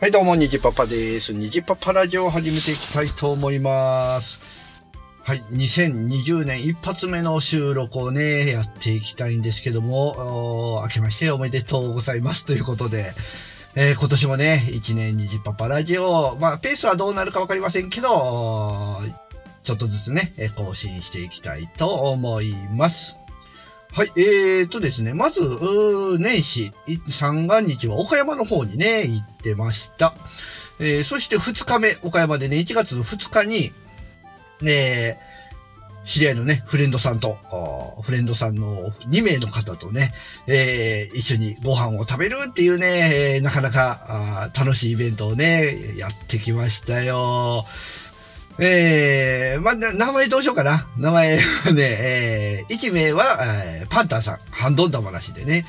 はい、どうも、にじパパです。にじパパラジオを始めていきたいと思います。はい、2020年一発目の収録をね、やっていきたいんですけども、お明けましておめでとうございますということで、えー今年もね、1年にじパパラジオ、まあ、ペースはどうなるかわかりませんけど、ちょっとずつね、更新していきたいと思います。はい、えーとですね、まず、年始、三が日は岡山の方にね、行ってました。えーそして2日目、岡山でね、1月の2日に、えー知り合いのね、フレンドさんと、フレンドさんの2名の方とね、えー一緒にご飯を食べるっていうね、えなかなか楽しいイベントをね、やってきましたよ。えー、まあ、名前どうしようかな。名前はね、えー、1名は、えーパンタンさん。ハンドンダ話でね、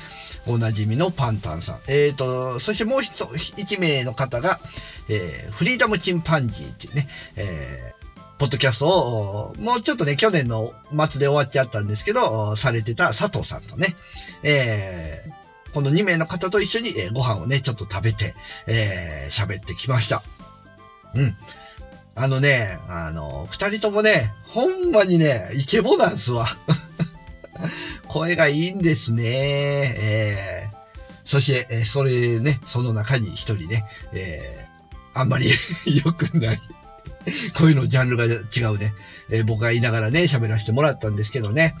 おなじみのパンタンさん。えーと、そしてもう一一名の方が、えーフリーダムチンパンジーっていうね、えーポッドキャストを、もうちょっとね、去年の末で終わっちゃったんですけど、されてた佐藤さんとね、えーこの2名の方と一緒に、ご飯をね、ちょっと食べて、えー喋ってきました。うん。あのね、あの、二人ともね、ほんまにね、イケボなんすわ。声がいいんですね。えーそして、えそれね、その中に一人ね、えーあんまり 良くない。声のジャンルが違うね。えー僕が言いながらね、喋らせてもらったんですけどね。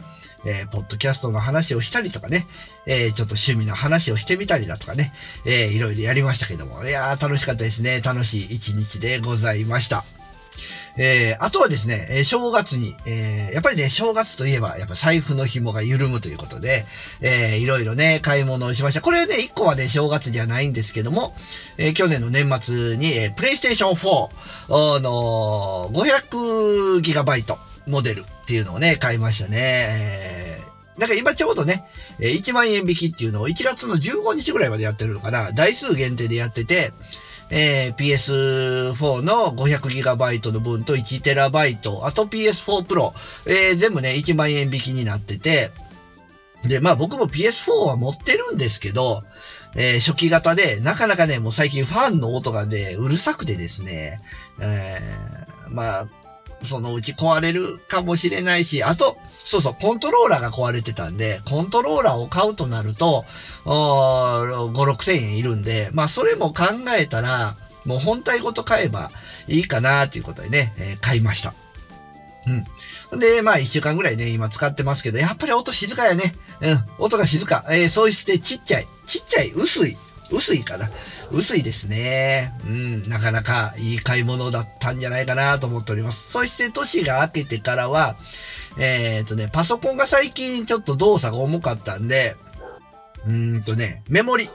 えーポッドキャストの話をしたりとかね、えーちょっと趣味の話をしてみたりだとかね、えーいろいろやりましたけども、いやー楽しかったですね。楽しい一日でございました。えーあとはですね、え正月に、えーやっぱりね、正月といえば、やっぱ財布の紐が緩むということで、えーいろいろね、買い物をしました。これね、一個はね、正月じゃないんですけども、え去年の年末に、えー、プレイステーション4の 500GB モデルっていうのをね、買いましたね。えなんか今ちょうどね、1万円引きっていうのを1月の15日ぐらいまでやってるのかな。台数限定でやってて、えー PS4 の 500GB の分と 1TB、あと PS4 Pro、えー全部ね、1万円引きになってて、で、まあ僕も PS4 は持ってるんですけど、えー初期型で、なかなかね、もう最近ファンの音がね、うるさくてですね、えーまあ、そのうち壊れるかもしれないし、あと、そうそう、コントローラーが壊れてたんで、コントローラーを買うとなると、おー5、6千円いるんで、まあそれも考えたら、もう本体ごと買えばいいかなということでね、えー買いました。うん。で、まあ一週間ぐらいね、今使ってますけど、やっぱり音静かやね。うん、音が静か。えーそうしてちっちゃい。ちっちゃい、薄い。薄いかな。薄いですね。うん、なかなかいい買い物だったんじゃないかなと思っております。そして年が明けてからは、えっ、とね、パソコンが最近ちょっと動作が重かったんで、うんとね、メモリ。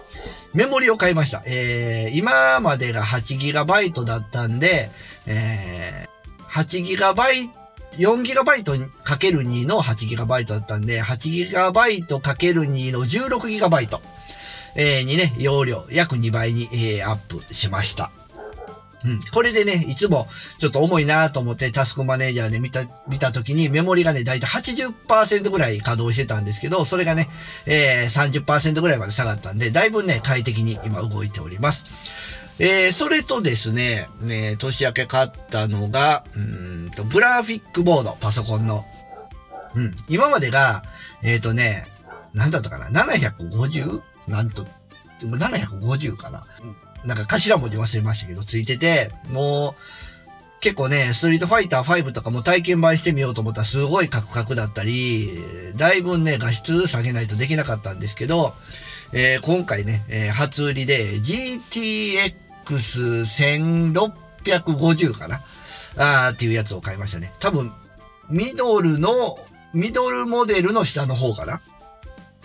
メモリを買いました。えー、今までが 8GB だったんで、えー、8GB、4GB かける2の 8GB だったんで、8GB かける2の 16GB、えーにね、容量約2倍に、えーアップしました。うん。これでね、いつもちょっと重いなと思ってタスクマネージャーで見た、見たときにメモリがね、だいたい80%ぐらい稼働してたんですけど、それがね、えー、30%ぐらいまで下がったんで、だいぶね、快適に今動いております。えー、それとですね、ね、年明け買ったのが、うんと、グラフィックボード、パソコンの。うん。今までが、えっ、ー、とね、なんだったかな ?750? なんと、でも750かな。なんか頭文字忘れましたけど、ついてて、もう、結構ね、ストリートファイター5とかも体験版してみようと思ったらすごいカクカクだったり、だいぶね、画質下げないとできなかったんですけど、えー今回ね、えー初売りで GTX1650 かな。あーっていうやつを買いましたね。多分、ミドルの、ミドルモデルの下の方かな。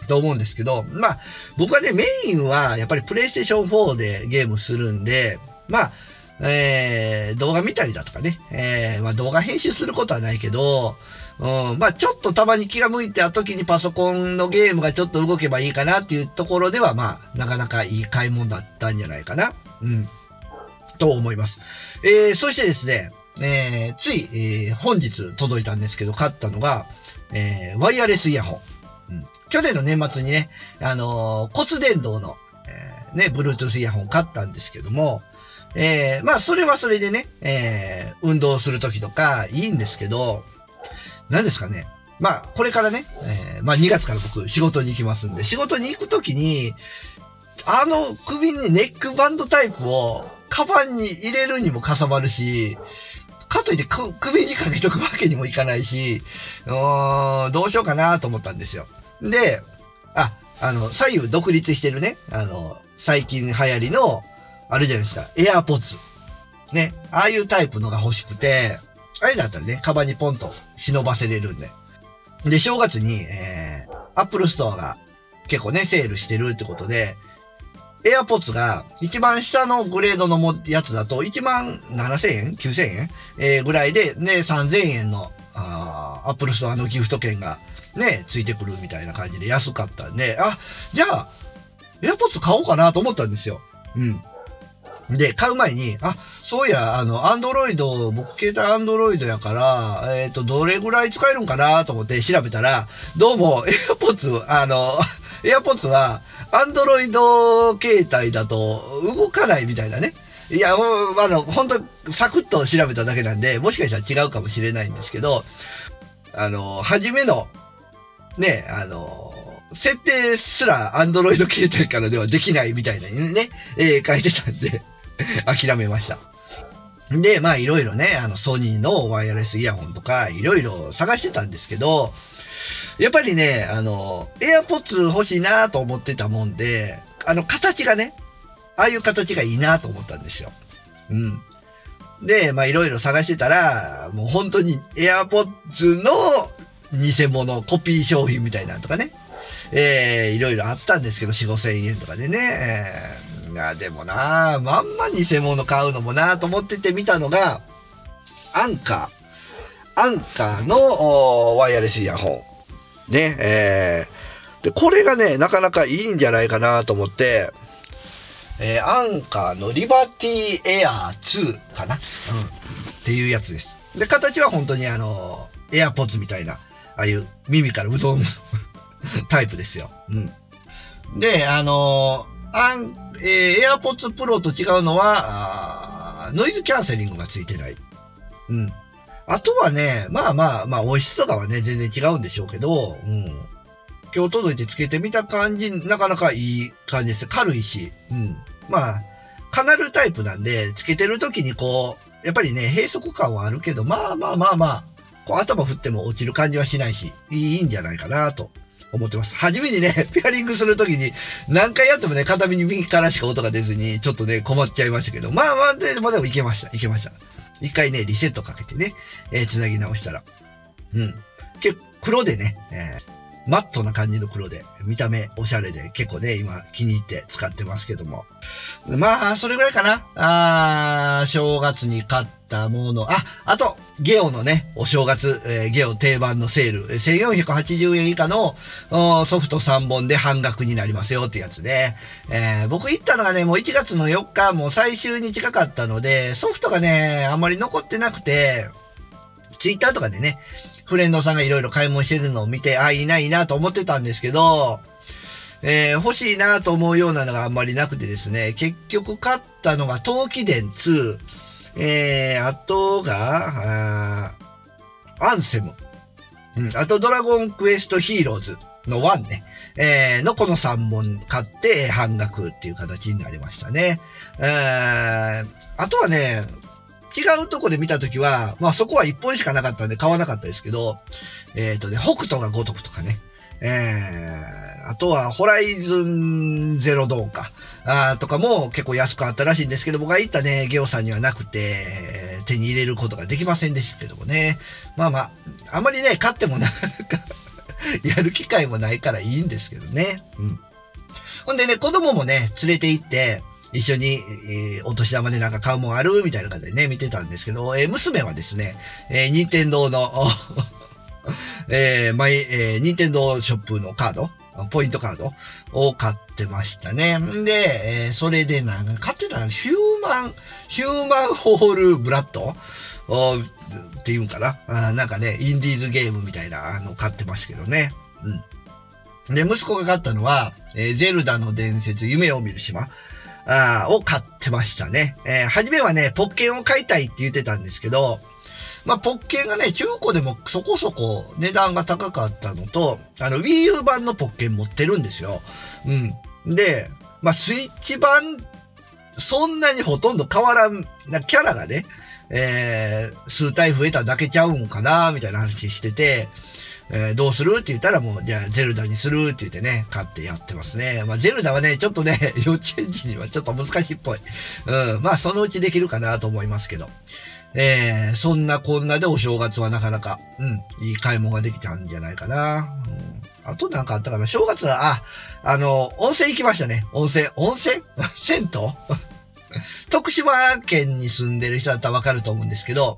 と思うんですけど、まあ、僕はね、メインはやっぱりプレイステーション4でゲームするんで、まあ、えー、動画見たりだとかね、えー、まあ動画編集することはないけど、うん、まあちょっとたまに気が向いた時にパソコンのゲームがちょっと動けばいいかなっていうところでは、まあ、なかなかいい買い物だったんじゃないかな。うん。と思います。えー、そしてですね、えー、つい、えー本日届いたんですけど、買ったのが、えー、ワイヤレスイヤホン。去年の年末にね、あのー骨伝導の、えーね、Bluetooth イヤホン買ったんですけども、えー、まあ、それはそれでね、えー、運動するときとかいいんですけど、何ですかね。まあ、これからね、えー、まあ2月から僕仕事に行きますんで、仕事に行くときに、あの首にネックバンドタイプをカバンに入れるにもかさばるし、かといって首にかけとくわけにもいかないし、うーん、どうしようかなと思ったんですよ。で、あ、あの、左右独立してるね、あの、最近流行りの、あるじゃないですか、 AirPods。ね、ああいうタイプのが欲しくて、あれだったらね、カバンにポンと忍ばせれるんで。で、正月に、えー、アップルストアが結構ね、セールしてるってことで、 AirPodsが一番下のグレードのもやつだと1万7000円 ?9000 円？えー、ぐらいで、ね、3000円の、あアップルストアのギフト券がね、ついてくるみたいな感じで安かったんで、あ、じゃあ、 AirPods買おうかなと思ったんですよ。うん。で、買う前に、あ、そういや、あの、アンドロイド、僕携帯アンドロイドやから、えっ、ー、と、どれぐらい使えるんかなと思って調べたら、どうも、 AirPods、あの、AirPodsは、アンドロイド携帯だと動かないみたいなね。いや、もう、あの、本当サクッと調べただけなんで、もしかしたら違うかもしれないんですけど、あの、初めの、ね、あの、設定すらアンドロイド携帯からではできないみたいなね、えー、書いてたんで 諦めました。で、まあいろいろね、あの、ソニーのワイヤレスイヤホンとか、いろいろ探してたんですけど、やっぱりね、あの、エアポッツ欲しいなと思ってたもんで、あの、形がね、ああいう形がいいなと思ったんですよ。うん。で、まあいろいろ探してたら、もう本当にエアポッツの偽物、コピー商品みたいなのとかね、えー、いろいろあったんですけど、4、5千円とかでね、えー、いや、でもなまんま偽物買うのもなと思ってて見たのが、アンカー。アンカーのワイヤレスイヤホン。ね、えー、で、これがね、なかなかいいんじゃないかなと思って、えー、アンカーのリバティエアー2かな、うん、っていうやつです。で、形は本当にあの、エアポッツみたいな、ああいう耳からうどん タイプですよ。うん。で、あのアン、えー、エアポッツプロと違うのは、ノイズキャンセリングがついてない。うん。あとはね、まあまあまあ、音質とかはね、全然違うんでしょうけど、うん。今日届いてつけてみた感じ、なかなかいい感じです。軽いし、うん。まあ、カナルタイプなんで、つけてる時にこう、やっぱりね、閉塞感はあるけど、まあまあまあまあ、こう頭振っても落ちる感じはしないし、いいんじゃないかなと思ってます。初めにね、ペアリングするときに、何回やってもね、片身に右からしか音が出ずに、ちょっとね、困っちゃいましたけど、まあまあ、でもでもいけました。いけました。一回ね、リセットかけてね、えー、繋ぎ直したら。うん。結構、黒でね、えー、マットな感じの黒で、見た目おしゃれで、結構ね、今気に入って使ってますけども。まあ、それぐらいかな。あー、正月に買ったもの。あ、あと、ゲオのね、お正月、えー、ゲオ定番のセール。1480円以下のソフト3本で半額になりますよってやつで、えー、僕行ったのがね、もう1月の4日、もう最終に近かったので、ソフトがね、あんまり残ってなくて、ツイッターとかでね、フレンドさんがいろいろ買い物してるのを見て、あ、いな、いいなと思ってたんですけど、えー、欲しいなと思うようなのがあんまりなくてですね、結局買ったのが、陶器伝2、えー、あとが、アンセム。うん、あとドラゴンクエストヒーローズの1ね。えー、のこの3本買って半額っていう形になりましたね。えー、あとはね、違うとこで見たときは、まあそこは1本しかなかったんで買わなかったですけど、えっ、ー、とね、北斗が如くとかね、えー、あとは、ホライズンゼロドーンか、あとかも結構安くあったらしいんですけど、僕が行ったね、ゲオさんにはなくて、手に入れることができませんでしたけどもね。まあまあ、あまりね、買ってもなかなか やる機会もないからいいんですけどね。うん。ほんでね、子供もね、連れて行って、一緒に、えー、お年玉でなんか買うもんあるみたいな感じでね、見てたんですけど、えー、娘はですね、えー、任天堂の えー、マイ、えー、ニンテンドーショップのカード、ポイントカードを買ってましたね。んで、えー、それでなんか買ってたのヒューマン、ヒューマンホールブラッドっていうんかな？あなんかね、インディーズゲームみたいなの買ってますけどね。うん。で、息子が買ったのは、えー、ゼルダの伝説、夢を見る島。あを買ってましたね。えー、初めはね、ポッケンを買いたいって言ってたんですけど、まあ、ポッケンがね、中古でもそこそこ値段が高かったのと、あの、Wii U 版のポッケン持ってるんですよ。うん。で、まあ、スイッチ版、そんなにほとんど変わらん、な、キャラがね、えー、数体増えただけちゃうんかな、みたいな話してて、えー、どうする？って言ったらもう、じゃあ、ゼルダにするって言ってね、買ってやってますね。まあ、ゼルダはね、ちょっとね、幼稚園児にはちょっと難しいっぽい。うん、まあ、そのうちできるかなと思いますけど。えー、そんなこんなでお正月はなかなか、うん、いい買い物ができたんじゃないかな。うん、あとなんかあったかな？正月は、あ、あの、温泉行きましたね。温泉、温泉？銭湯？徳島県に住んでる人だったらわかると思うんですけど、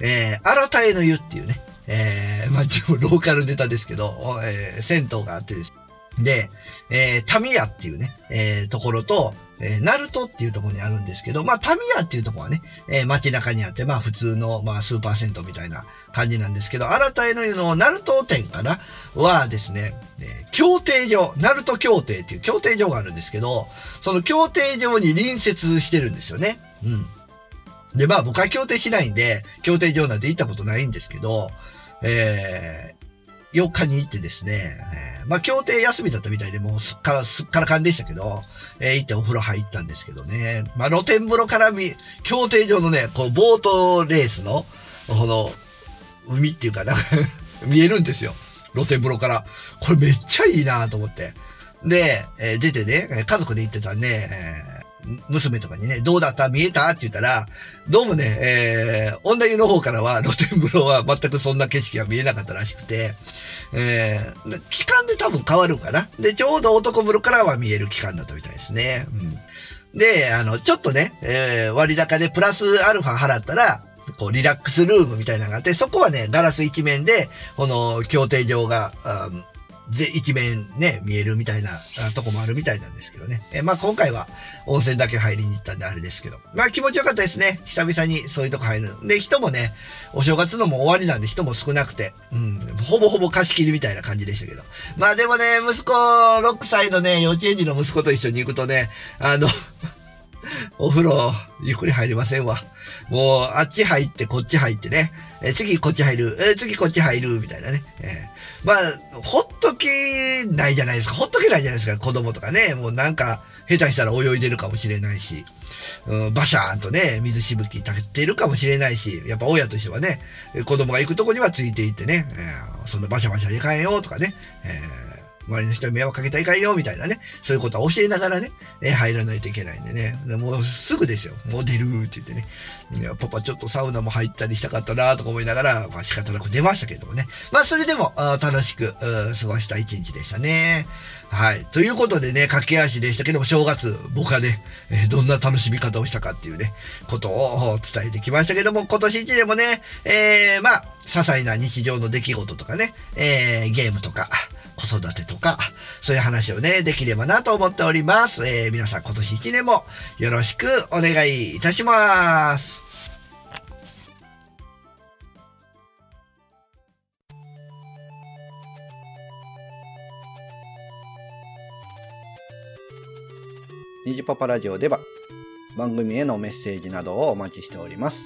えー、新田への湯っていうね、えー、まあ、自分ローカルネタですけど、えー、銭湯があってです。で、えー、タミヤっていうね、えー、ところと、えー、ナルトっていうところにあるんですけど、まあ、タミヤっていうところはね、えー、街中にあって、まあ、普通の、まあ、スーパー銭湯みたいな感じなんですけど、新たへの湯のナルト店かな？はですね、えー、協定所、ナルト協定っていう協定所があるんですけど、その協定所に隣接してるんですよね。うん。で、まあ僕は協定しないんで、協定所なんて行ったことないんですけど、えー、4日に行ってですね、え、まあ、協定休みだったみたいで、もうすっから、すっからかんでしたけど、えー、行ってお風呂入ったんですけどね。まあ、露天風呂から見、協定上のね、こう、ボートレースの、この、海っていうかな 見えるんですよ。露天風呂から。これめっちゃいいなと思って。で、えー、出てね、家族で行ってたんで、えー娘とかにね、どうだった？見えた？って言ったら、どうもね、えー、女湯の方からは露天風呂は全くそんな景色が見えなかったらしくて、えー、期間で多分変わるんかな？で、ちょうど男風呂からは見える期間だったみたいですね。うん。で、あの、ちょっとね、えー、割高でプラスアルファ払ったら、こう、リラックスルームみたいなのがあって、そこはね、ガラス一面で、この、協定上が、ぜ、一面ね、見えるみたいなとこもあるみたいなんですけどね。えまあ今回は温泉だけ入りに行ったんであれですけど。まあ気持ちよかったですね。久々にそういうとこ入る。で、人もね、お正月のも終わりなんで人も少なくて、うん、ほぼほぼ貸し切りみたいな感じでしたけど。まあでもね、息子、6歳のね、幼稚園児の息子と一緒に行くとね、あの お風呂、ゆっくり入りませんわ。もう、あっち入って、こっち入ってね。え次こっち入る。え次こっち入る。みたいなね。え、まあ、ほっとけないじゃないですか。ほっとけないじゃないですか。子供とかね。もうなんか、下手したら泳いでるかもしれないし。うん、バシャーンとね、水しぶき立ってるかもしれないし、やっぱ親としてはね、子供が行くとこにはついていってね、えー、そんなバシャバシャ行かんよとかね、えー周りの人に迷惑かけたいかんよ、みたいなね。そういうことは教えながらね、え入らないといけないんでね。もうすぐですよ。もう出るって言ってね。いや、パパちょっとサウナも入ったりしたかったなとか思いながら、まあ仕方なく出ましたけどもね。まあそれでも楽しく過ごした一日でしたね。はい。ということでね、駆け足でしたけども、正月、僕はね、えー、どんな楽しみ方をしたかっていうね、ことを伝えてきましたけども、今年一年もね、えー、まあ、些細な日常の出来事とかね、えー、ゲームとか、子育てとか、そういう話をね、できればなと思っております。えー、皆さん今年1年もよろしくお願いいたします。ニジパパラジオでは番組へのメッセージなどをお待ちしております。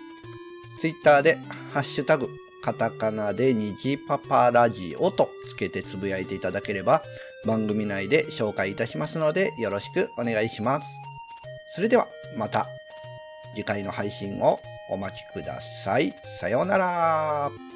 ツイッターでハッシュタグカタカナで虹パパラジオとつけてつぶやいていただければ番組内で紹介いたしますのでよろしくお願いします。それではまた次回の配信をお待ちください。さようなら。